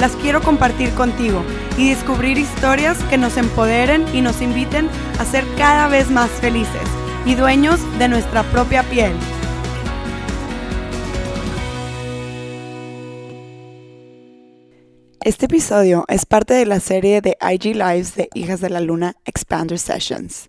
las quiero compartir contigo y descubrir historias que nos empoderen y nos inviten a ser cada vez más felices y dueños de nuestra propia piel. Este episodio es parte de la serie de IG Lives de Hijas de la Luna Expander Sessions.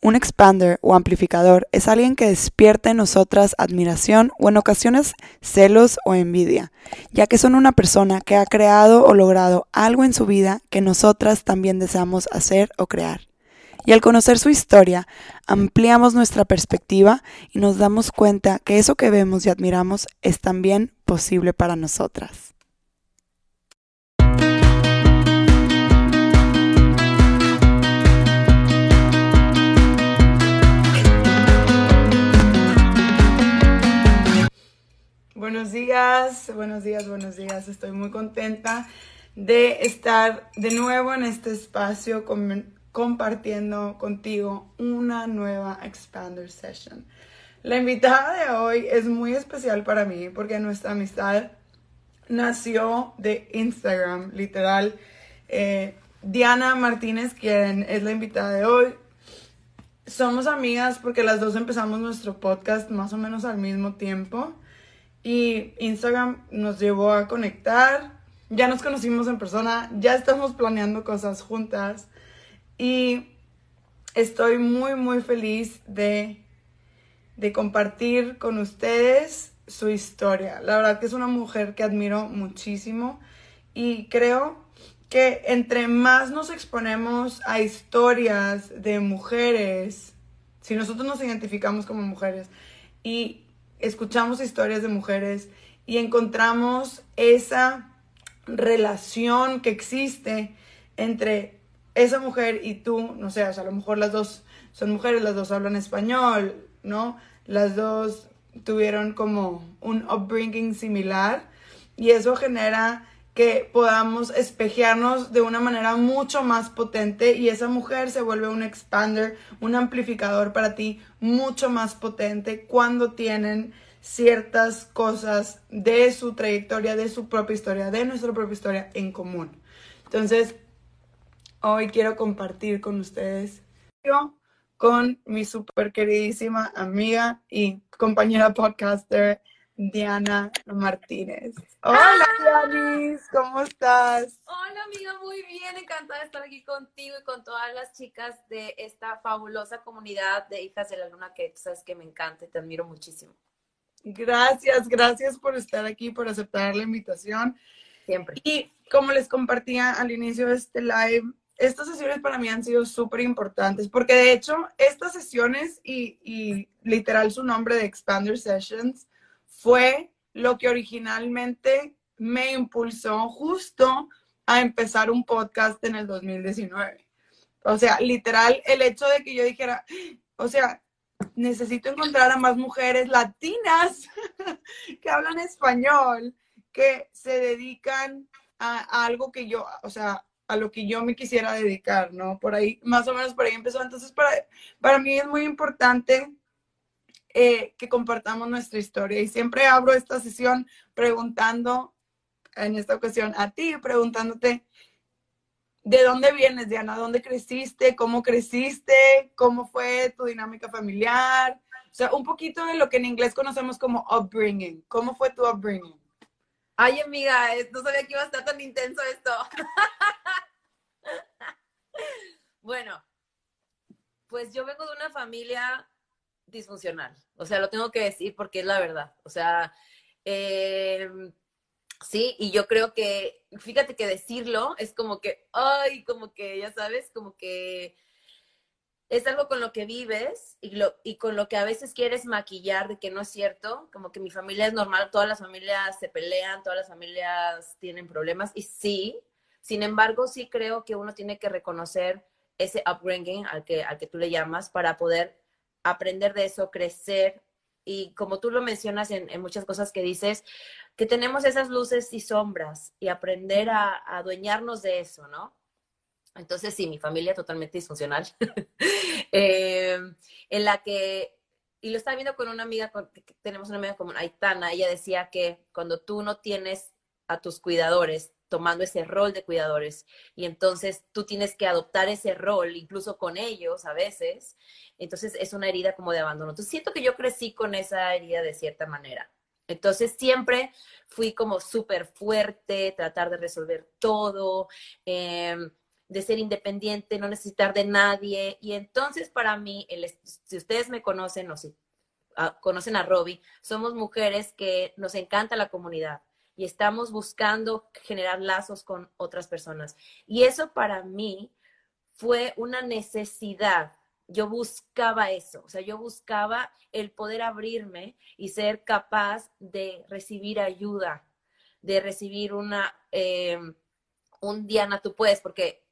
Un expander o amplificador es alguien que despierta en nosotras admiración o en ocasiones celos o envidia, ya que son una persona que ha creado o logrado algo en su vida que nosotras también deseamos hacer o crear. Y al conocer su historia, ampliamos nuestra perspectiva y nos damos cuenta que eso que vemos y admiramos es también posible para nosotras. Buenos días, buenos días, buenos días. Estoy muy contenta de estar de nuevo en este espacio compartiendo contigo una nueva Expander Session. La invitada de hoy es muy especial para mí porque nuestra amistad nació de Instagram, literal. Eh, Diana Martínez, quien es la invitada de hoy, somos amigas porque las dos empezamos nuestro podcast más o menos al mismo tiempo. Y Instagram nos llevó a conectar. Ya nos conocimos en persona, ya estamos planeando cosas juntas. Y estoy muy, muy feliz de, de compartir con ustedes su historia. La verdad que es una mujer que admiro muchísimo y creo que entre más nos exponemos a historias de mujeres, si nosotros nos identificamos como mujeres y escuchamos historias de mujeres y encontramos esa relación que existe entre esa mujer y tú, no sé, a lo mejor las dos son mujeres, las dos hablan español, ¿no? Las dos tuvieron como un upbringing similar y eso genera que podamos espejearnos de una manera mucho más potente y esa mujer se vuelve un expander, un amplificador para ti mucho más potente cuando tienen ciertas cosas de su trayectoria, de su propia historia, de nuestra propia historia en común. Entonces, hoy quiero compartir con ustedes con mi super queridísima amiga y compañera podcaster, Diana Martínez. Hola, Dianis, ¿cómo estás? Hola, amiga, muy bien, encantada de estar aquí contigo y con todas las chicas de esta fabulosa comunidad de Hijas de la Luna que sabes que me encanta y te admiro muchísimo. Gracias, gracias por estar aquí, por aceptar la invitación. Siempre. Y como les compartía al inicio de este live, estas sesiones para mí han sido súper importantes porque de hecho estas sesiones y, y literal su nombre de Expander Sessions fue lo que originalmente me impulsó justo a empezar un podcast en el 2019. O sea, literal, el hecho de que yo dijera, o sea, necesito encontrar a más mujeres latinas que hablan español, que se dedican a, algo que yo, o sea, a lo que yo me quisiera dedicar, ¿no? Por ahí, más o menos por ahí empezó. Entonces, para, para mí es muy importante eh, que compartamos nuestra historia. Y siempre abro esta sesión preguntando, en esta ocasión a ti, preguntándote, ¿de dónde vienes, Diana? ¿Dónde creciste? ¿Cómo creciste? ¿Cómo fue tu dinámica familiar? O sea, un poquito de lo que en inglés conocemos como upbringing. ¿Cómo fue tu upbringing? Ay, amiga, no sabía que iba a estar tan intenso esto. bueno, pues yo vengo de una familia disfuncional. O sea, lo tengo que decir porque es la verdad. O sea, eh, sí, y yo creo que, fíjate que decirlo es como que, ay, como que, ya sabes, como que es algo con lo que vives y, lo, y con lo que a veces quieres maquillar de que no es cierto, como que mi familia es normal, todas las familias se pelean, todas las familias tienen problemas y sí, Sin embargo, sí creo que uno tiene que reconocer ese upbringing al que, al que tú le llamas para poder aprender de eso, crecer. Y como tú lo mencionas en, muchas cosas que dices, que tenemos esas luces y sombras y aprender a, a adueñarnos de eso, ¿no? Entonces, sí, mi familia totalmente disfuncional, eh, en la que, y lo estaba viendo con una amiga, con, tenemos una amiga como Aitana, ella decía que cuando tú no tienes a tus cuidadores tomando ese rol de cuidadores y entonces tú tienes que adoptar ese rol incluso con ellos a veces, entonces es una herida como de abandono. Entonces siento que yo crecí con esa herida de cierta manera. Entonces siempre fui como súper fuerte, tratar de resolver todo. Eh, de ser independiente, no necesitar de nadie. Y entonces para mí, el, si ustedes me conocen o si uh, conocen a Robbie, somos mujeres que nos encanta la comunidad y estamos buscando generar lazos con otras personas. Y eso para mí fue una necesidad. Yo buscaba eso, o sea, yo buscaba el poder abrirme y ser capaz de recibir ayuda, de recibir una, eh, un Diana, tú puedes, porque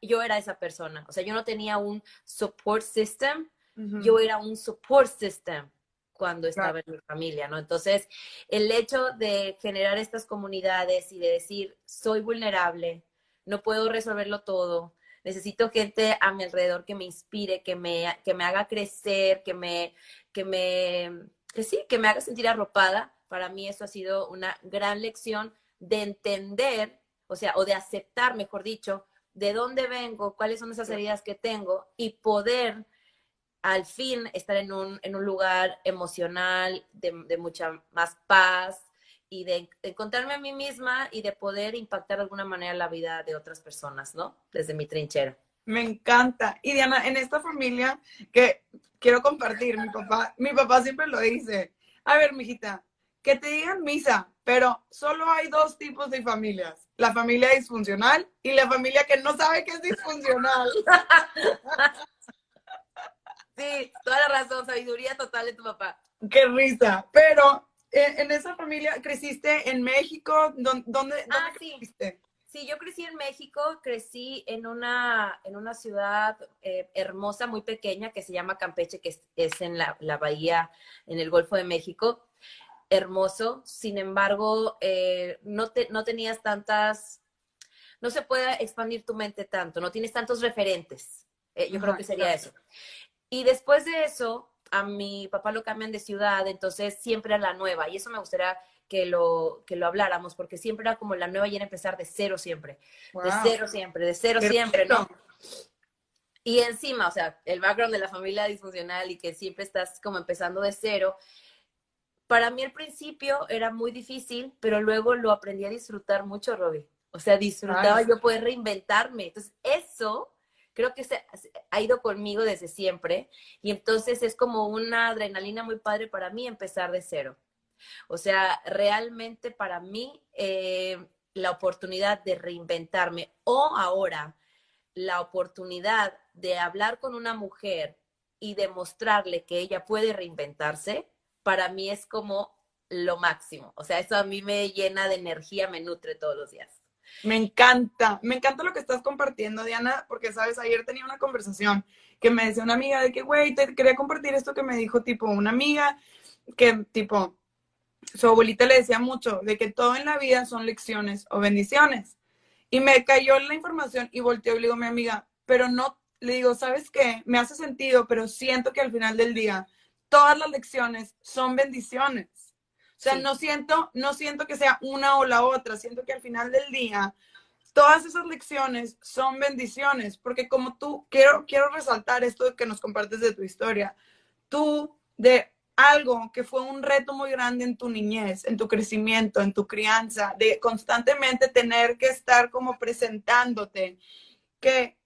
yo era esa persona. O sea, yo no tenía un support system, yo era un support system cuando estaba en mi familia, ¿no? Entonces, el hecho de generar estas comunidades y de decir, soy vulnerable, no puedo resolverlo todo, necesito gente a mi alrededor que me inspire, que me, que me haga crecer, que me, que me, que sí, que me haga sentir arropada. Para mí eso ha sido una gran lección de entender, o sea, o de aceptar, mejor dicho, de dónde vengo, cuáles son esas heridas que tengo y poder al fin estar en un, en un lugar emocional de, de, mucha más paz y de, encontrarme a mí misma y de poder impactar de alguna manera la vida de otras personas, ¿no? Desde mi trinchera. Me encanta. Y Diana, en esta familia que quiero compartir, mi papá, mi papá siempre lo dice. A ver, mijita, que te digan misa, pero solo hay dos tipos de familias, la familia disfuncional y la familia que no sabe que es disfuncional. Sí, toda la razón, sabiduría total de tu papá. Qué risa, pero eh, en, esa familia creciste en México, ¿dónde, dónde ah, creciste? Sí. sí. yo crecí en México, crecí en una, en una ciudad eh, hermosa, muy pequeña, que se llama Campeche, que es, es en la, la bahía, en el Golfo de México hermoso, sin embargo, eh, no, te, no tenías tantas, no se puede expandir tu mente tanto, no tienes tantos referentes. Eh, yo creo que sería eso. Y después de eso, a mi papá lo cambian de ciudad, entonces siempre era la nueva, y eso me gustaría que lo, que lo habláramos, porque siempre era como la nueva y era empezar de cero siempre, de cero siempre, de cero siempre, ¿no? Y encima, o sea, el background de la familia disfuncional y que siempre estás como empezando de cero, para mí al principio era muy difícil, pero luego lo aprendí a disfrutar mucho, Robbie. O sea, disfrutaba yo poder reinventarme. Entonces, eso creo que se, ha ido conmigo desde siempre. Y entonces es como una adrenalina muy padre para mí empezar de cero. O sea, realmente para mí eh, la oportunidad de reinventarme o ahora la oportunidad de hablar con una mujer y demostrarle que ella puede reinventarse, para mí es como lo máximo. O sea, eso a mí me llena de energía, me nutre todos los días. Me encanta, me encanta lo que estás compartiendo, Diana, porque sabes, ayer tenía una conversación que me decía una amiga de que, güey, te quería compartir esto que me dijo tipo una amiga que tipo, su abuelita le decía mucho de que todo en la vida son lecciones o bendiciones. Y me cayó la información y volteó y le digo a mi amiga, pero no, le digo, ¿sabes qué? Me hace sentido, pero siento que al final del día todas las lecciones son bendiciones. O sea, no siento, no siento que sea una o la otra, siento que al final del día todas esas lecciones son bendiciones, porque como tú, quiero, quiero resaltar esto que nos compartes de tu historia, tú de algo que fue un reto muy grande en tu niñez, en tu crecimiento, en tu crianza, de constantemente tener que estar como presentándote, que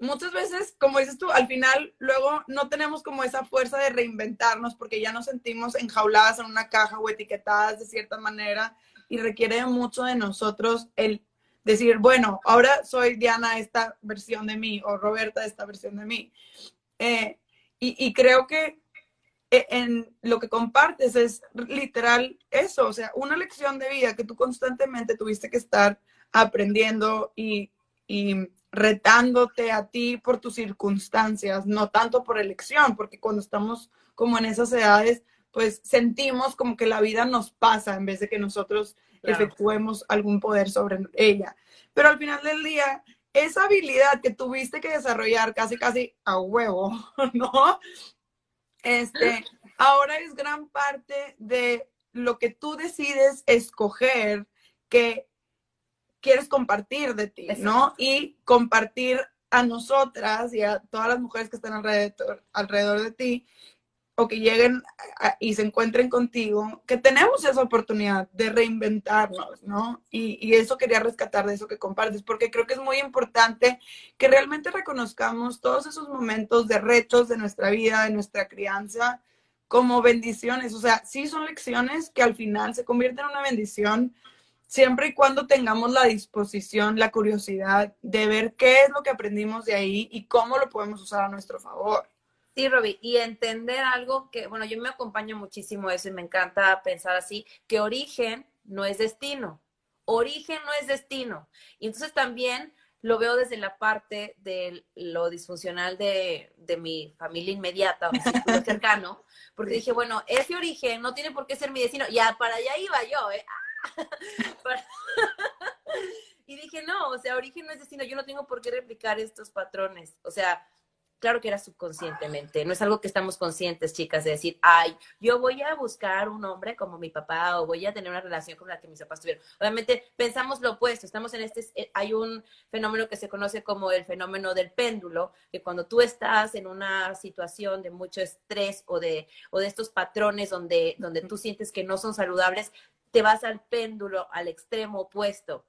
muchas veces, como dices tú, al final luego no tenemos como esa fuerza de reinventarnos porque ya nos sentimos enjauladas en una caja o etiquetadas de cierta manera y requiere mucho de nosotros el decir, bueno, ahora soy Diana esta versión de mí o Roberta esta versión de mí. Eh, y, creo que e, en lo que compartes es literal eso, o sea, una lección de vida que tú constantemente tuviste que estar aprendiendo y retándote a ti por tus circunstancias, no tanto por elección, porque cuando estamos como en esas edades, pues sentimos como que la vida nos pasa en vez de que nosotros efectuemos algún poder sobre ella. Pero al final del día, esa habilidad que tuviste que desarrollar casi, casi a huevo, ¿no? Este, ahora es gran parte de lo que tú decides escoger que quieres compartir de ti, ¿no? Y compartir a nosotras y a todas las mujeres que están alrededor, alrededor de ti o que lleguen y se encuentren contigo, que tenemos esa oportunidad de reinventarnos, ¿no? Y, y, eso quería rescatar de eso que compartes, porque creo que es muy importante que realmente reconozcamos todos esos momentos de retos de nuestra vida, de nuestra crianza, como bendiciones. O sea, sí son lecciones que al final se convierten en una bendición siempre y cuando tengamos la disposición, la curiosidad de ver qué es lo que aprendimos de ahí y cómo lo podemos usar a nuestro favor. Sí, Robbie, y entender algo que, bueno, yo me acompaño muchísimo eso y me encanta pensar así, que origen no es destino, origen no es destino. Y entonces también lo veo desde la parte de lo disfuncional de, de mi familia inmediata o mi círculo cercano, porque dije, bueno, ese origen no tiene por qué ser mi destino, ya para allá iba yo, ¿eh? y dije, no, o sea, origen no es destino, yo no tengo por qué replicar estos patrones. O sea, claro que era subconscientemente, no es algo que estamos conscientes, chicas, de decir, ay, yo voy a buscar un hombre como mi papá o voy a tener una relación con la que mis papás tuvieron. Obviamente pensamos lo opuesto, estamos en este, eh, hay un fenómeno que se conoce como el fenómeno del péndulo, que cuando tú estás en una situación de mucho estrés o de, o de estos patrones donde, donde tú sientes que no son saludables, te vas al péndulo, al extremo opuesto.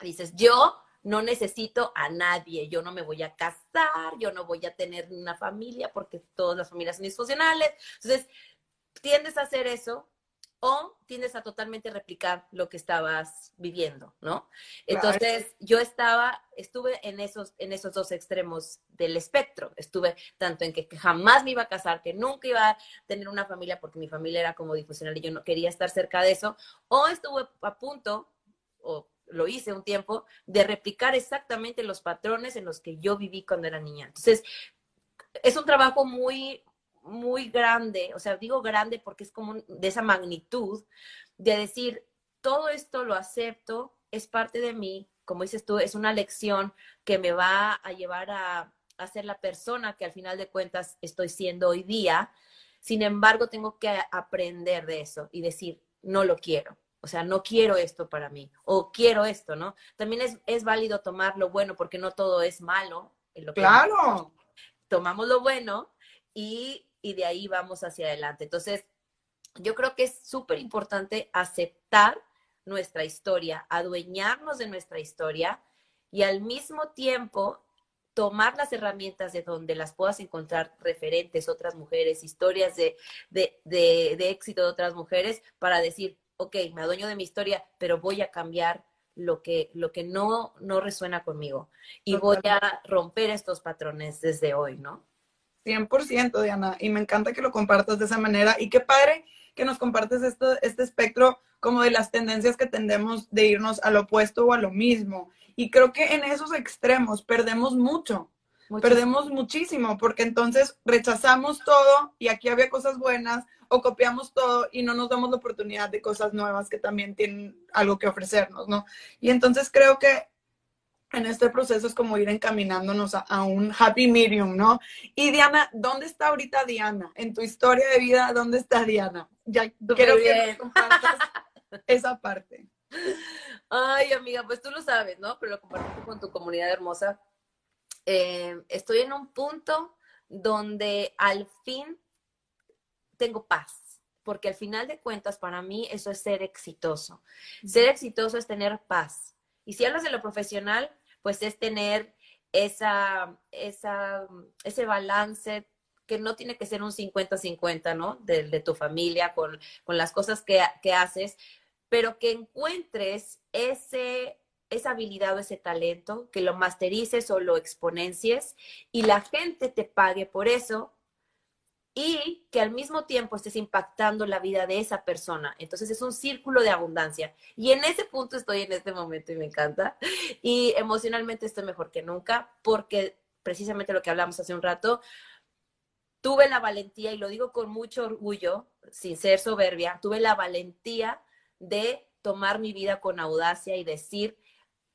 Dices, yo no necesito a nadie, yo no me voy a casar, yo no voy a tener una familia porque todas las familias son disfuncionales. Entonces, tiendes a hacer eso o tiendes a totalmente replicar lo que estabas viviendo, ¿no? Entonces, yo estaba, estuve en esos, en esos dos extremos del espectro. Estuve tanto en que, jamás me iba a casar, que nunca iba a tener una familia porque mi familia era como difusional y yo no quería estar cerca de eso, o estuve a punto, o lo hice un tiempo, de replicar exactamente los patrones en los que yo viví cuando era niña. Entonces, es un trabajo muy, muy grande, o sea, digo grande porque es como de esa magnitud, de decir, todo esto lo acepto, es parte de mí, como dices tú, es una lección que me va a llevar a, a ser la persona que al final de cuentas estoy siendo hoy día. Sin embargo, tengo que aprender de eso y decir, no lo quiero. O sea, no quiero esto para mí o quiero esto, ¿no? También es, es válido tomar lo bueno porque no todo es malo. En lo claro. tomamos lo bueno y y de ahí vamos hacia adelante. Entonces, yo creo que es súper importante aceptar nuestra historia, adueñarnos de nuestra historia y al mismo tiempo tomar las herramientas de donde las puedas encontrar referentes, otras mujeres, historias de, de, éxito de otras mujeres para decir, ok, me adueño de mi historia, pero voy a cambiar lo que, lo que no, no resuena conmigo y voy a romper estos patrones desde hoy, ¿no? 100%, Diana, y me encanta que lo compartas de esa manera. Y qué padre que nos compartes esto, este espectro como de las tendencias que tendemos de irnos al opuesto o a lo mismo. Y creo que en esos extremos perdemos mucho, perdemos muchísimo, porque entonces rechazamos todo y aquí había cosas buenas o copiamos todo y no nos damos la oportunidad de cosas nuevas que también tienen algo que ofrecernos, ¿no? Y entonces creo que en este proceso es como ir encaminándonos a, un happy medium, ¿no? Y Diana, ¿dónde está ahorita Diana? En tu historia de vida, ¿dónde está Diana? Ya quiero que compartas esa parte. Ay, amiga, pues tú lo sabes, ¿no? Pero lo comparto con tu comunidad hermosa. Eh, estoy en un punto donde al fin tengo paz, porque al final de cuentas para mí eso es ser exitoso. Ser exitoso es tener paz. Y si hablas de lo profesional, pues es tener esa, esa, ese balance que no tiene que ser un 50-50, ¿no? De, tu familia con, las cosas que, que, haces, pero que encuentres ese, esa habilidad o ese talento, que lo masterices o lo exponencies y la gente te pague por eso y que al mismo tiempo estés impactando la vida de esa persona. Entonces es un círculo de abundancia. Y en ese punto estoy en este momento y me encanta. Y emocionalmente estoy mejor que nunca porque precisamente lo que hablamos hace un rato, tuve la valentía, y lo digo con mucho orgullo, sin ser soberbia, tuve la valentía de tomar mi vida con audacia y decir,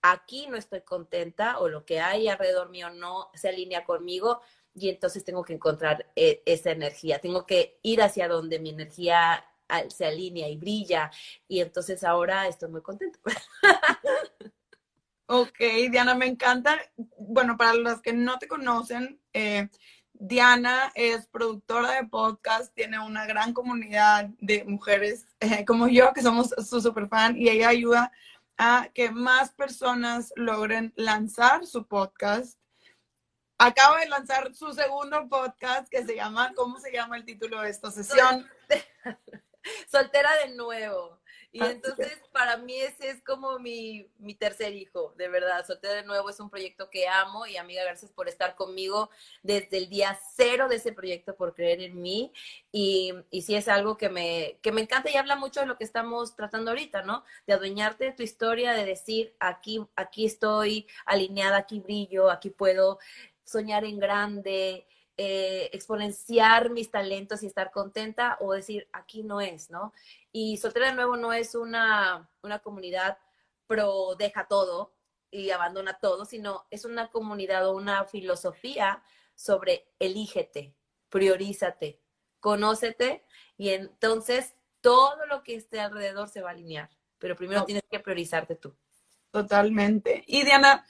aquí no estoy contenta o lo que hay alrededor mío no se alinea conmigo, y entonces tengo que encontrar eh, esa energía, tengo que ir hacia donde mi energía se alinea y brilla y entonces ahora estoy muy contenta. Ok, Diana, me encanta. Bueno, para los que no te conocen, eh, Diana es productora de podcast, tiene una gran comunidad de mujeres eh, como yo que somos su super fan y ella ayuda a que más personas logren lanzar su podcast acaba de lanzar su segundo podcast que se llama, ¿cómo se llama el título de esta sesión? Soltera de nuevo. Y ah, entonces para mí ese es como mi, mi, tercer hijo, de verdad. Soltera de nuevo es un proyecto que amo y amiga, gracias por estar conmigo desde el día cero de ese proyecto, por creer en mí. Y, y sí es algo que me, que me encanta y habla mucho de lo que estamos tratando ahorita, ¿no? De adueñarte de tu historia, de decir, aquí, aquí estoy alineada, aquí brillo, aquí puedo soñar en grande, eh, exponenciar mis talentos y estar contenta o decir, aquí no es, ¿no? Y Soltera de Nuevo no es una, una comunidad pro deja todo y abandona todo, sino es una comunidad o una filosofía sobre elígete, priorízate, conócete y entonces todo lo que esté alrededor se va a alinear, pero primero tienes que priorizarte tú. Totalmente. Y Diana,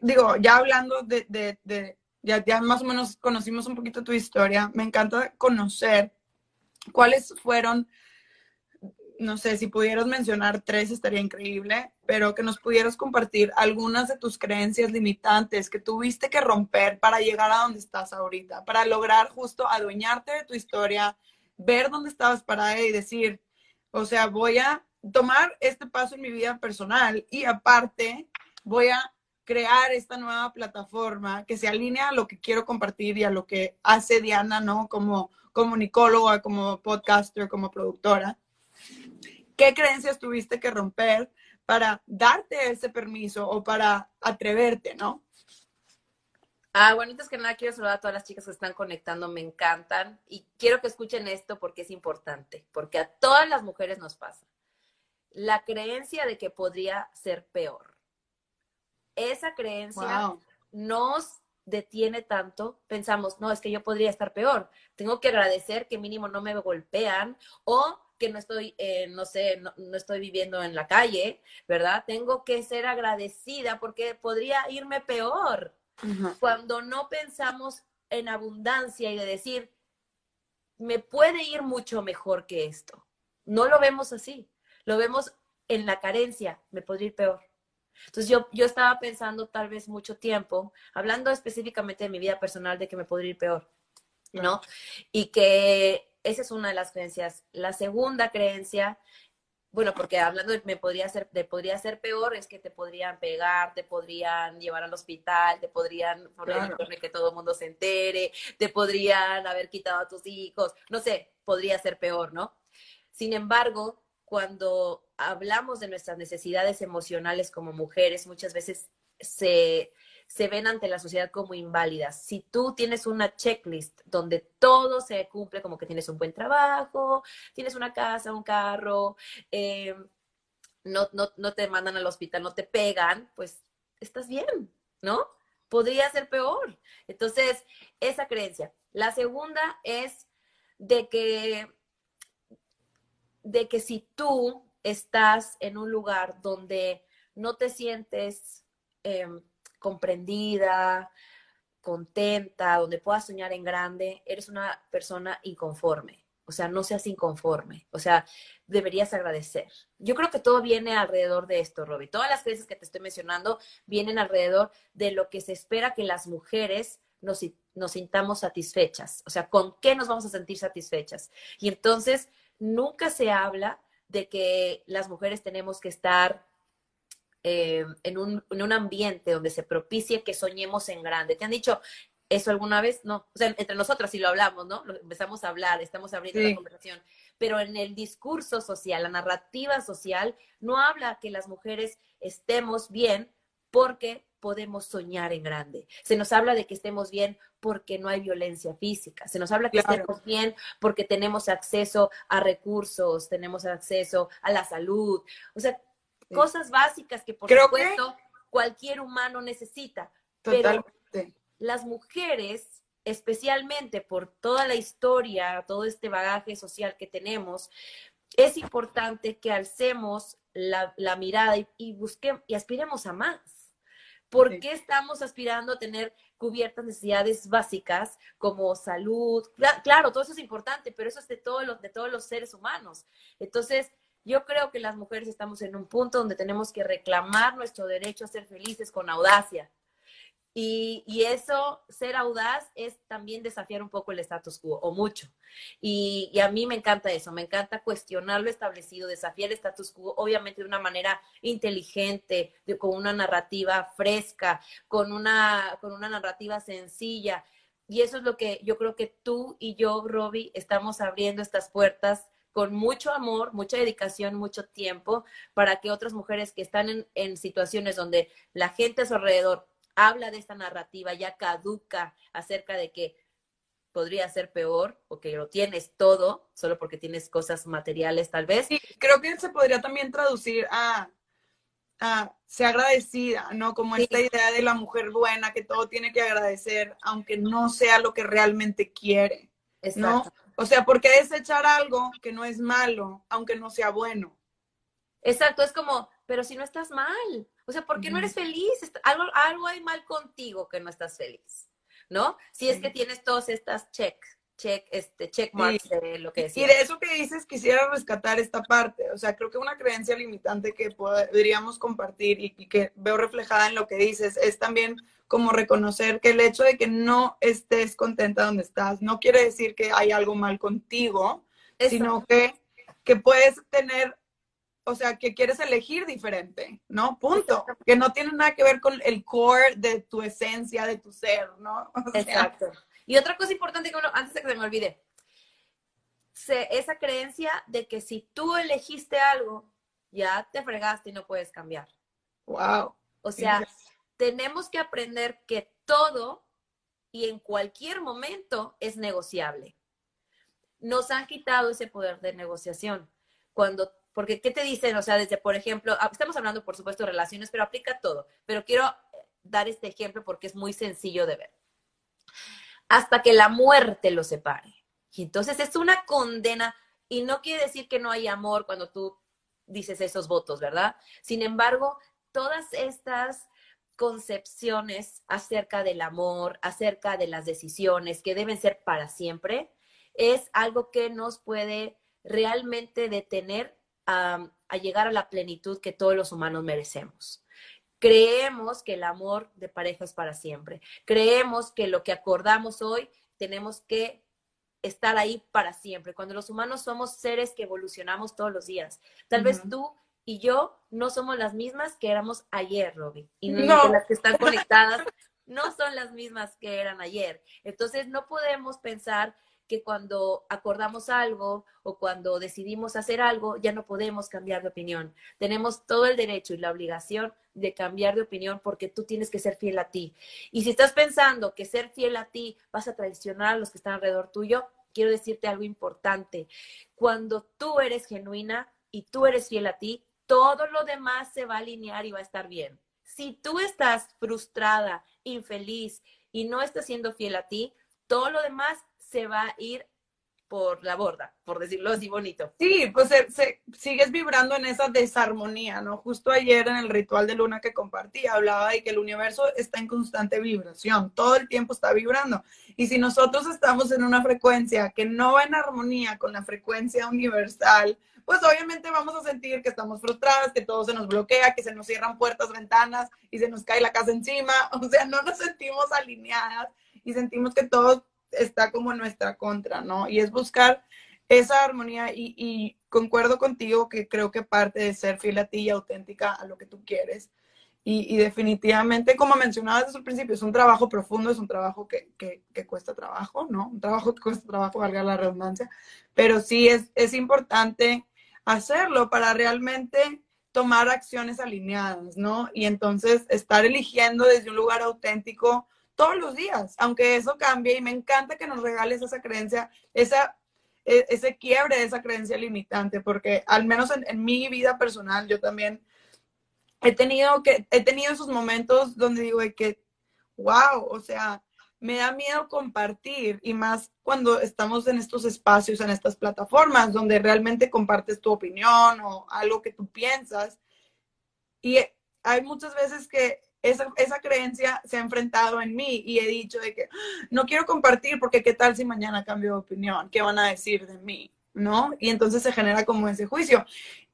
digo, ya hablando de, de, ya, ya más o menos conocimos un poquito tu historia, me encanta conocer cuáles fueron, no sé, si pudieras mencionar tres estaría increíble, pero que nos pudieras compartir algunas de tus creencias limitantes que tuviste que romper para llegar a donde estás ahorita, para lograr justo adueñarte de tu historia, ver dónde estabas parada y decir, o sea, voy a tomar este paso en mi vida personal y aparte voy a crear esta nueva plataforma que se alinea a lo que quiero compartir y a lo que hace Diana, ¿no? Como comunicóloga, como podcaster, como productora. ¿Qué creencias tuviste que romper para darte ese permiso o para atreverte, ¿no? Ah, bueno, antes que nada quiero saludar a todas las chicas que están conectando, me encantan y quiero que escuchen esto porque es importante, porque a todas las mujeres nos pasa. La creencia de que podría ser peor esa creencia nos detiene tanto, pensamos, no, es que yo podría estar peor, tengo que agradecer que mínimo no me golpean o que no estoy, eh, no sé, no, estoy viviendo en la calle, ¿verdad? Tengo que ser agradecida porque podría irme peor. Cuando no pensamos en abundancia y de decir, me puede ir mucho mejor que esto. No lo vemos así, lo vemos en la carencia, me podría ir peor. Entonces yo, yo estaba pensando tal vez mucho tiempo, hablando específicamente de mi vida personal, de que me podría ir peor, ¿no? Y que esa es una de las creencias. La segunda creencia, bueno, porque hablando de me podría ser, de podría ser peor, es que te podrían pegar, te podrían llevar al hospital, te podrían poner que todo el mundo se entere, te podrían haber quitado a tus hijos, no sé, podría ser peor, ¿no? Sin embargo, cuando hablamos de nuestras necesidades emocionales como mujeres, muchas veces se, ven ante la sociedad como inválidas. Si tú tienes una checklist donde todo se cumple, como que tienes un buen trabajo, tienes una casa, un carro, eh, no, no te mandan al hospital, no te pegan, pues estás bien, ¿no? Podría ser peor. Entonces, esa creencia. La segunda es de que de que si tú estás en un lugar donde no te sientes em, comprendida, contenta, donde puedas soñar en grande, eres una persona inconforme. O sea, no seas inconforme. O sea, deberías agradecer. Yo creo que todo viene alrededor de esto, Robbie. Todas las creencias que te estoy mencionando vienen alrededor de lo que se espera que las mujeres nos, nos sintamos satisfechas. O sea, ¿con qué nos vamos a sentir satisfechas? Y entonces, nunca se habla de que las mujeres tenemos que estar eh, en, un, ambiente donde se propicie que soñemos en grande. Te han dicho, eso alguna vez? No. O sea, entre nosotras sí lo hablamos, ¿no? empezamos a hablar, estamos abriendo la conversación. Pero en el discurso social, la narrativa social, no habla que las mujeres estemos bien porque podemos soñar en grande. Se nos habla de que estemos bien porque no hay violencia física. Se nos habla que estemos bien porque tenemos acceso a recursos, tenemos acceso a la salud. O sea, cosas básicas que por supuesto cualquier humano necesita. Totalmente. Pero las mujeres, especialmente por toda la historia, todo este bagaje social que tenemos, es importante que alcemos la, mirada y, busquemos y aspiremos a más. ¿Por qué estamos aspirando a tener cubiertas necesidades básicas como salud? Claro, todo eso es importante, pero eso es de todos los, de todos los seres humanos. Entonces, yo creo que las mujeres estamos en un punto donde tenemos que reclamar nuestro derecho a ser felices con audacia. Y, eso, ser audaz, es también desafiar un poco el status quo, o mucho. Y, a mí me encanta eso, me encanta cuestionar lo establecido, desafiar el status quo, obviamente de una manera inteligente, con una narrativa fresca, con una, con una narrativa sencilla. Y eso es lo que yo creo que tú y yo, Robbie, estamos abriendo estas puertas con mucho amor, mucha dedicación, mucho tiempo, para que otras mujeres que están en, situaciones donde la gente a su alrededor habla de esta narrativa ya caduca acerca de que podría ser peor o que lo tienes todo solo porque tienes cosas materiales tal vez. Sí, creo que se podría también traducir a, a ser agradecida, ¿no? Como esta idea de la mujer buena que todo tiene que agradecer aunque no sea lo que realmente quiere, ¿no? O sea, ¿por qué desechar algo que no es malo, aunque no sea bueno? Exacto, es como, pero si no estás mal, o sea, ¿por qué no eres feliz? Algo, algo hay mal contigo que no estás feliz, ¿no? Si es que tienes todas estas check, check, este, check marks de lo que decía. Y de eso que dices, quisiera rescatar esta parte. O sea, creo que una creencia limitante que podríamos compartir y que veo reflejada en lo que dices es también como reconocer que el hecho de que no estés contenta donde estás no quiere decir que hay algo mal contigo, sino que, que puedes tener, o sea, que quieres elegir diferente, ¿no? Punto. Que no tiene nada que ver con el core de tu esencia, de tu ser, ¿no? Exacto. Y otra cosa importante que antes de que se me olvide, esa creencia de que si tú elegiste algo, ya te fregaste y no puedes cambiar. Wow. O sea, tenemos que aprender que todo y en cualquier momento es negociable. Nos han quitado ese poder de negociación. Cuando, porque, ¿qué te dicen? O sea, desde, por ejemplo, ah, estamos hablando, por supuesto, de relaciones, pero aplica todo. Pero quiero dar este ejemplo porque es muy sencillo de ver. Hasta que la muerte lo separe. Y entonces es una condena, y no quiere decir que no hay amor cuando tú dices esos votos, ¿verdad? Sin embargo, todas estas concepciones acerca del amor, acerca de las decisiones que deben ser para siempre, es algo que nos puede realmente detener a, llegar a la plenitud que todos los humanos merecemos. Creemos que el amor de pareja es para siempre. Creemos que lo que acordamos hoy tenemos que estar ahí para siempre. Cuando los humanos somos seres que evolucionamos todos los días. Tal vez tú y yo no somos las mismas que éramos ayer, Robbie. Y no, las que están conectadas no son las mismas que eran ayer. Entonces no podemos pensar que cuando acordamos algo o cuando decidimos hacer algo, ya no podemos cambiar de opinión. Tenemos todo el derecho y la obligación de cambiar de opinión porque tú tienes que ser fiel a ti. Y si estás pensando que ser fiel a ti vas a traicionar a los que están alrededor tuyo, quiero decirte algo importante. Cuando tú eres genuina y tú eres fiel a ti, todo lo demás se va a alinear y va a estar bien. Si tú estás frustrada, infeliz y no estás siendo fiel a ti, todo lo demás se va a ir por la borda, por decirlo así bonito. Sí, pues se, sigues vibrando en esa desarmonía, ¿no? Justo ayer en el ritual de luna que compartí, hablaba de que el universo está en constante vibración, todo el tiempo está vibrando. Y si nosotros estamos en una frecuencia que no va en armonía con la frecuencia universal, pues obviamente vamos a sentir que estamos frustradas, que todo se nos bloquea, que se nos cierran puertas, ventanas y se nos cae la casa encima. O sea, no nos sentimos alineadas y sentimos que todo está como nuestra contra, ¿no? Y es buscar esa armonía y, concuerdo contigo que creo que parte de ser fiel a ti y auténtica a lo que tú quieres Y, definitivamente, como mencionaba desde el principio, es un trabajo profundo, es un trabajo que, que, que, cuesta trabajo, ¿no? Un trabajo que cuesta trabajo, valga la redundancia, pero sí es, es importante hacerlo para realmente tomar acciones alineadas, ¿no? Y entonces estar eligiendo desde un lugar auténtico todos los días, aunque eso cambie y me encanta que nos regales esa creencia, esa, e, ese quiebre de esa creencia limitante, porque al menos en, en mi vida personal yo también he tenido que, he tenido esos momentos donde digo que, wow, o sea, me da miedo compartir y más cuando estamos en estos espacios, en estas plataformas donde realmente compartes tu opinión o algo que tú piensas. Y hay muchas veces que esa, esa creencia se ha enfrentado en mí y he dicho de que no quiero compartir porque qué tal si mañana cambio de opinión, qué van a decir de mí, ¿no? Y entonces se genera como ese juicio.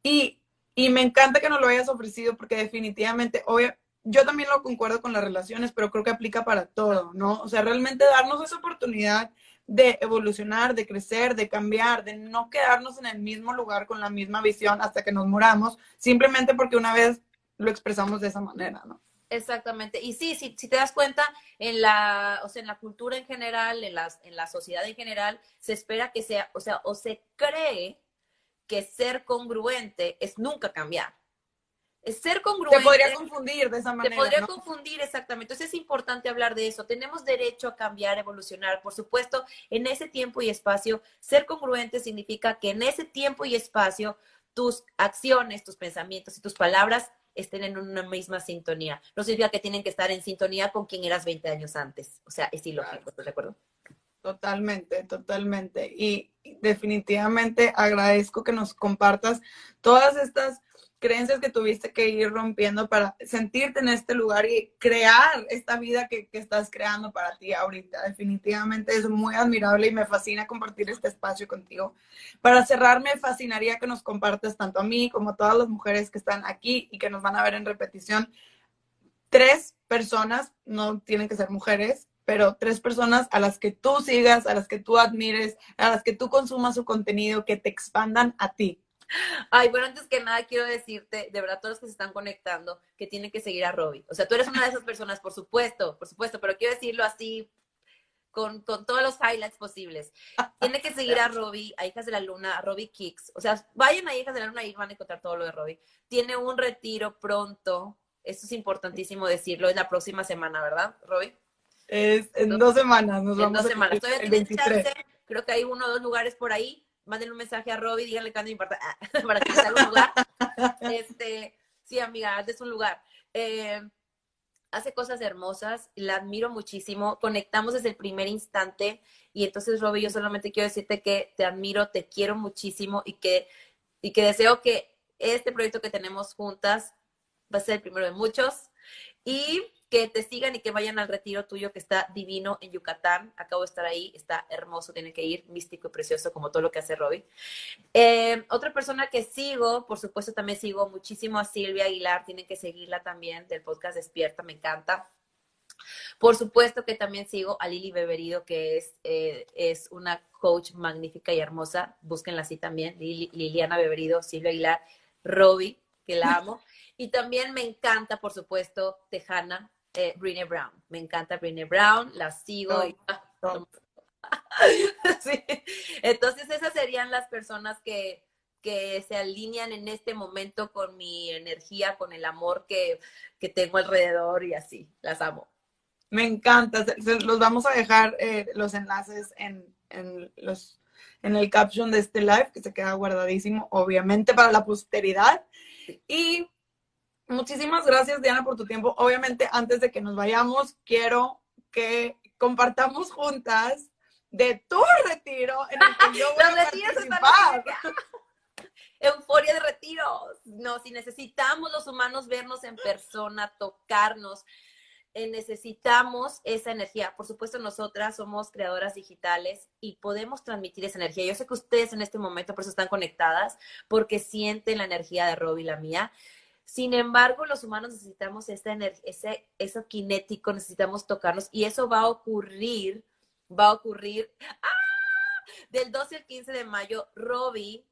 Y y me encanta que nos lo hayas ofrecido porque definitivamente, obvio, yo también lo concuerdo con las relaciones, pero creo que aplica para todo, ¿no? O sea, realmente darnos esa oportunidad de evolucionar, de crecer, de cambiar, de no quedarnos en el mismo lugar con la misma visión hasta que nos moramos, simplemente porque una vez lo expresamos de esa manera, ¿no? Exactamente. Y sí, sí, si te das cuenta, en la, o sea, en la cultura en general, en, las, en la sociedad en general, se espera que sea, o sea, o se cree que ser congruente es nunca cambiar. Es ser congruente. Te podría confundir de esa manera. Te podría confundir, exactamente. Entonces es importante hablar de eso. Tenemos derecho a cambiar, evolucionar. Por supuesto, en ese tiempo y espacio, ser congruente significa que en ese tiempo y espacio tus acciones, tus pensamientos y tus palabras estén en una misma sintonía. No significa que tienen que estar en sintonía con quien eras 20 años antes. O sea, es ilógico, ¿estás de acuerdo? Totalmente, totalmente. Y definitivamente agradezco que nos compartas todas estas creencias que tuviste que ir rompiendo para sentirte en este lugar y crear esta vida que, que, estás creando para ti ahorita. Definitivamente es muy admirable y me fascina compartir este espacio contigo. Para cerrar, me fascinaría que nos compartas tanto a mí como a todas las mujeres que están aquí y que nos van a ver en repetición. Tres personas, no tienen que ser mujeres, pero tres personas a las que tú sigas, a las que tú admires, a las que tú consumas su contenido, que te expandan a ti. Ay, bueno, antes que nada quiero decirte, de verdad, todos los que se están conectando, que tienen que seguir a Robbie. O sea, tú eres una de esas personas, por supuesto, por supuesto, pero quiero decirlo así, con, con todos los highlights posibles. Tiene que seguir a Robbie, a Hijas de la Luna, a Robbie Kicks. O sea, vayan a Hijas de la Luna y van a encontrar todo lo de Robbie. Tiene un retiro pronto. Esto es importantísimo decirlo, es la próxima semana, ¿verdad, Robbie? Es en dos semanas, nos en dos semanas. Todavía el Chance, creo que hay uno o dos lugares por ahí. Mándenle un mensaje a Robbie, díganle que no importa, para que salga un lugar. Este, sí, amiga, es un lugar. Eh, hace cosas hermosas, la admiro muchísimo, conectamos desde el primer instante y entonces, Robbie, yo solamente quiero decirte que te admiro, te quiero muchísimo y que, y que deseo que este proyecto que tenemos juntas va a ser el primero de muchos y que te sigan y que vayan al retiro tuyo que está divino en Yucatán. Acabo de estar ahí, está hermoso, tiene que ir, místico y precioso como todo lo que hace Robbie. Eh, otra persona que sigo, por supuesto también sigo muchísimo a Silvia Aguilar, tienen que seguirla también del podcast Despierta, me encanta. Por supuesto que también sigo a Lili Beberido, que es, eh, es una coach magnífica y hermosa. Búsquenla así también. Liliana Beberido, Silvia Aguilar, Robbie, que la amo. Y también me encanta, por supuesto, Tejana, eh, Brown. Me encanta Brené Brown, la sigo. Entonces esas serían las personas que, que se alinean en este momento con mi energía, con el amor que, que tengo alrededor y así. Las amo. Me encanta. Los vamos a dejar eh, los enlaces en, en, los, en el caption de este live, que se queda guardadísimo, obviamente, para la posteridad. Y Muchísimas gracias, Diana, por tu tiempo. Obviamente, antes de que nos vayamos, quiero que compartamos juntas de tu retiro en el que yo voy a participar. Euforia de retiros. No, si necesitamos los humanos vernos en persona, tocarnos, eh, necesitamos esa energía. Por supuesto, nosotras somos creadoras digitales y podemos transmitir esa energía. Yo sé que ustedes en este momento por eso están conectadas, porque sienten la energía de Rob y la mía. Sin embargo, los humanos necesitamos esa ese, eso kinético, necesitamos tocarnos y eso va a ocurrir, va a ocurrir ¡ah! del 12 al 15 de mayo. Robbie,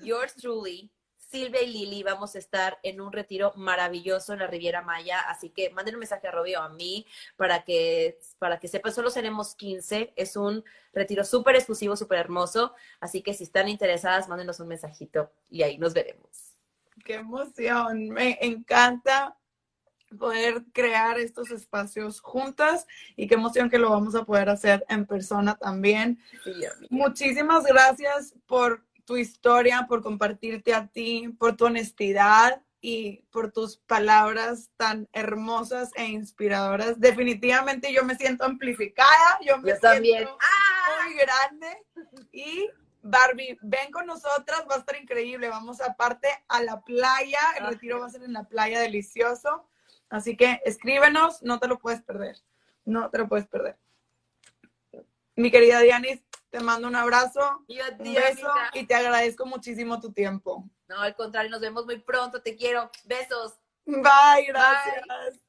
yours truly, Silvia y Lili vamos a estar en un retiro maravilloso en la Riviera Maya, así que manden un mensaje a Robbie o a mí para que, para que sepan, solo seremos 15, es un retiro súper exclusivo, súper hermoso, así que si están interesadas, mándenos un mensajito y ahí nos veremos. Qué emoción, me encanta poder crear estos espacios juntas y qué emoción que lo vamos a poder hacer en persona también. Muchísimas gracias por tu historia, por compartirte a ti, por tu honestidad y por tus palabras tan hermosas e inspiradoras. Definitivamente yo me siento amplificada, yo me siento muy grande y Barbie, ven con nosotras, va a estar increíble. Vamos aparte a la playa, el retiro va a ser en la playa delicioso. Así que escríbenos, no te lo puedes perder. No te lo puedes perder. Mi querida Dianis, te mando un abrazo, un beso y te agradezco muchísimo tu tiempo. No, al contrario, nos vemos muy pronto. Te quiero. Besos. Bye, gracias.